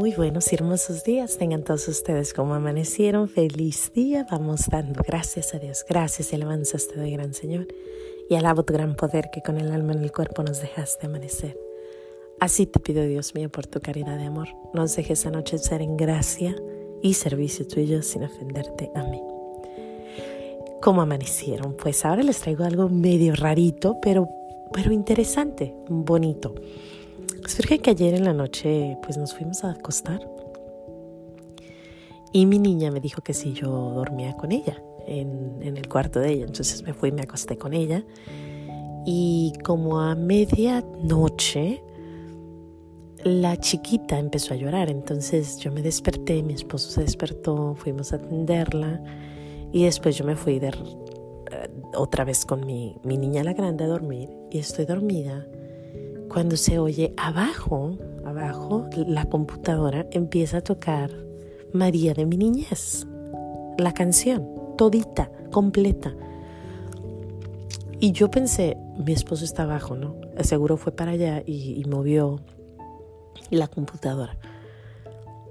Muy buenos y hermosos días tengan todos ustedes como amanecieron. Feliz día. Vamos dando gracias a Dios. Gracias y alabanzas te doy, gran Señor. Y alabo tu gran poder que con el alma en el cuerpo nos dejaste amanecer. Así te pido, Dios mío, por tu caridad de amor. Nos dejes anochecer en gracia y servicio tuyo sin ofenderte. Amén. ¿Cómo amanecieron? Pues ahora les traigo algo medio rarito, pero, pero interesante, bonito. Surge que ayer en la noche pues nos fuimos a acostar. Y mi niña me dijo que si yo dormía con ella en, en el cuarto de ella. Entonces me fui y me acosté con ella. Y como a medianoche la chiquita empezó a llorar. Entonces yo me desperté, mi esposo se despertó, fuimos a atenderla. Y después yo me fui de, eh, otra vez con mi, mi niña la grande a dormir. Y estoy dormida cuando se oye abajo, abajo, la computadora empieza a tocar María de mi niñez, la canción, todita, completa. Y yo pensé, mi esposo está abajo, ¿no? Seguro fue para allá y, movió la computadora.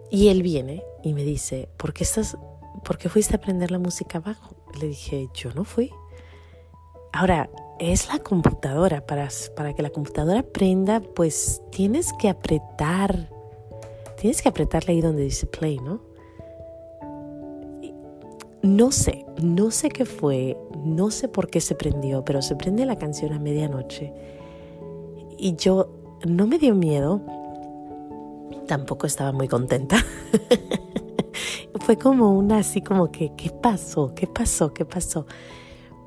Y él viene y me dice, ¿por qué, estás, ¿por qué fuiste a aprender la música abajo? Le dije, yo no fui. Ahora, es la computadora. Para, para que la computadora prenda, pues tienes que apretar. Tienes que apretarle ahí donde dice play, ¿no? No sé, no sé qué fue, no sé por qué se prendió, pero se prende la canción a medianoche. Y yo no me dio miedo, tampoco estaba muy contenta. fue como una así como que, ¿qué pasó? ¿Qué pasó? ¿Qué pasó?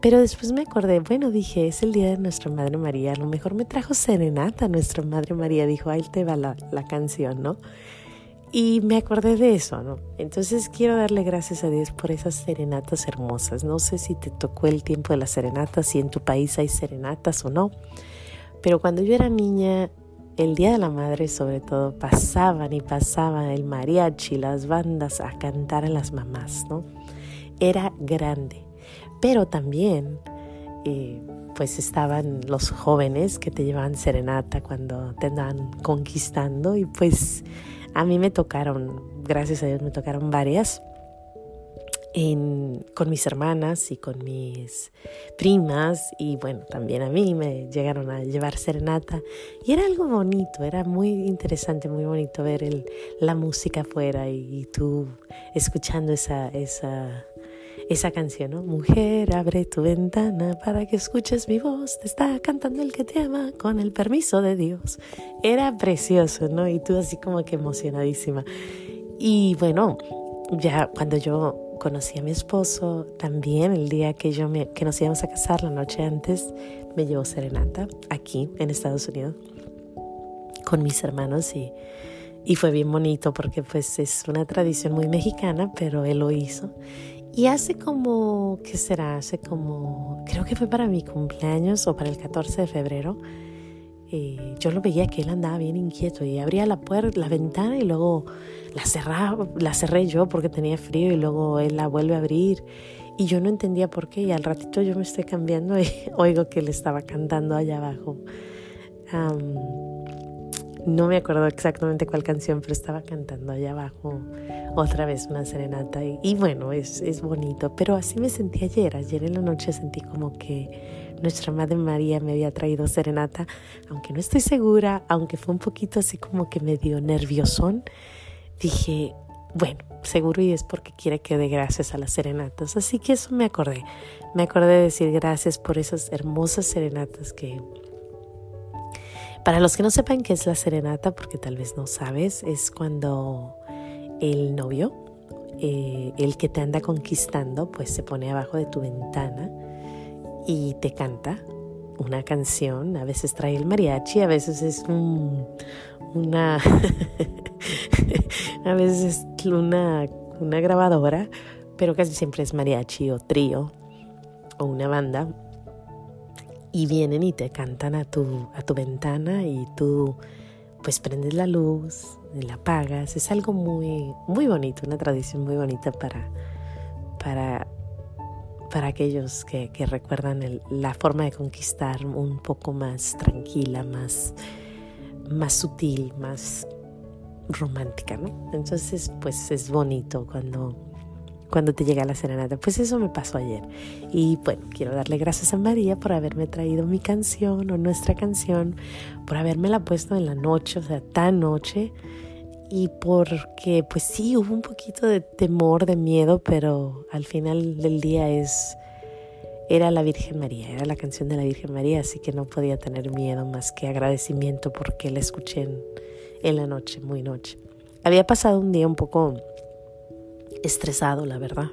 Pero después me acordé, bueno, dije, es el día de nuestra Madre María, a lo mejor me trajo serenata nuestra Madre María, dijo, ahí te va la, la canción, ¿no? Y me acordé de eso, ¿no? Entonces quiero darle gracias a Dios por esas serenatas hermosas. No sé si te tocó el tiempo de las serenatas, si en tu país hay serenatas o no, pero cuando yo era niña, el Día de la Madre sobre todo, pasaban y pasaban el mariachi, las bandas a cantar a las mamás, ¿no? Era grande pero también eh, pues estaban los jóvenes que te llevaban serenata cuando te andaban conquistando y pues a mí me tocaron, gracias a Dios me tocaron varias. con mis hermanas y con mis primas y bueno, también a mí me llegaron a llevar serenata y era algo bonito, era muy interesante, muy bonito ver el, la música afuera y, y tú escuchando esa, esa esa canción, ¿no? Mujer, abre tu ventana para que escuches mi voz. Te está cantando el que te ama con el permiso de Dios. Era precioso, ¿no? Y tú así como que emocionadísima. Y bueno, ya cuando yo conocí a mi esposo, también el día que, yo que nos íbamos a casar, la noche antes, me llevó serenata aquí en Estados Unidos con mis hermanos y, y fue bien bonito porque pues es una tradición muy mexicana, pero él lo hizo y hace como, ¿qué será? Hace como, creo que fue para mi cumpleaños o para el 14 de febrero. Eh, yo lo veía que él andaba bien inquieto y abría la puerta, la ventana y luego la cerraba, la cerré yo porque tenía frío y luego él la vuelve a abrir y yo no entendía por qué y al ratito yo me estoy cambiando y oigo que él estaba cantando allá abajo. No me acuerdo exactamente cuál canción, pero estaba cantando allá abajo otra vez una serenata y, bueno, es, es, bonito, pero así me sentí ayer, ayer en la noche sentí como que nuestra Madre María me había traído serenata, aunque no estoy segura, aunque fue un poquito así como que medio nerviosón, dije, bueno, seguro y es porque quiere que dé gracias a las serenatas, así que eso me acordé, me acordé de decir gracias por esas hermosas serenatas que... Para los que no sepan qué es la serenata, porque tal vez no sabes, es cuando el novio, eh, el que te anda conquistando, pues se pone abajo de tu ventana y te canta una canción, a veces trae el mariachi, a veces es una, a veces es una, una grabadora, pero casi siempre es mariachi o trío o una banda y vienen y te cantan a tu, a tu ventana y tú pues prendes la luz, la apagas. Es algo muy, muy bonito, una tradición muy bonita para, para, para aquellos que, que recuerdan la forma de conquistar un poco más tranquila, más, más sutil, más, romántica, ¿no? Entonces, pues es bonito cuando, cuando te llega la serenata. Pues eso me pasó ayer. Y bueno, quiero darle gracias a María por haberme traído mi canción o nuestra canción, por haberme la puesto en la noche, o sea, tan noche. Y porque, pues sí, hubo un poquito de temor, de miedo, pero al final del día es era la Virgen María, era la canción de la Virgen María, así que no podía tener miedo más que agradecimiento porque la escuché en, la noche, muy noche. Había pasado un día un poco estresado, la verdad.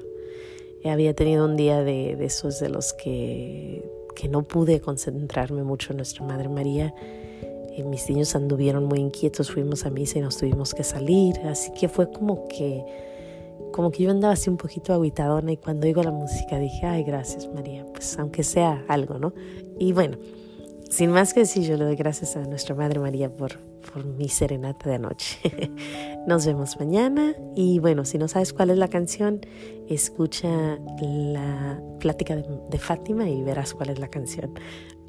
Había tenido un día de, esos de los que, que, no pude concentrarme mucho en Nuestra Madre María. Eh, mis niños anduvieron muy inquietos, fuimos a misa y nos tuvimos que salir, así que fue como que como que yo andaba así un poquito aguitadona y cuando oigo la música dije, ay, gracias María, pues aunque sea algo, ¿no? Y bueno, sin más que decir, yo le doy gracias a nuestra Madre María por, por mi serenata de anoche. Nos vemos mañana y bueno, si no sabes cuál es la canción, escucha la plática de, de Fátima y verás cuál es la canción.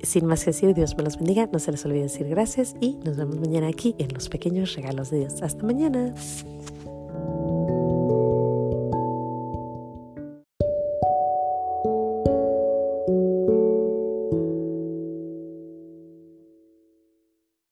Sin más que decir, Dios me los bendiga, no se les olvide decir gracias y nos vemos mañana aquí en los pequeños regalos de Dios. Hasta mañana.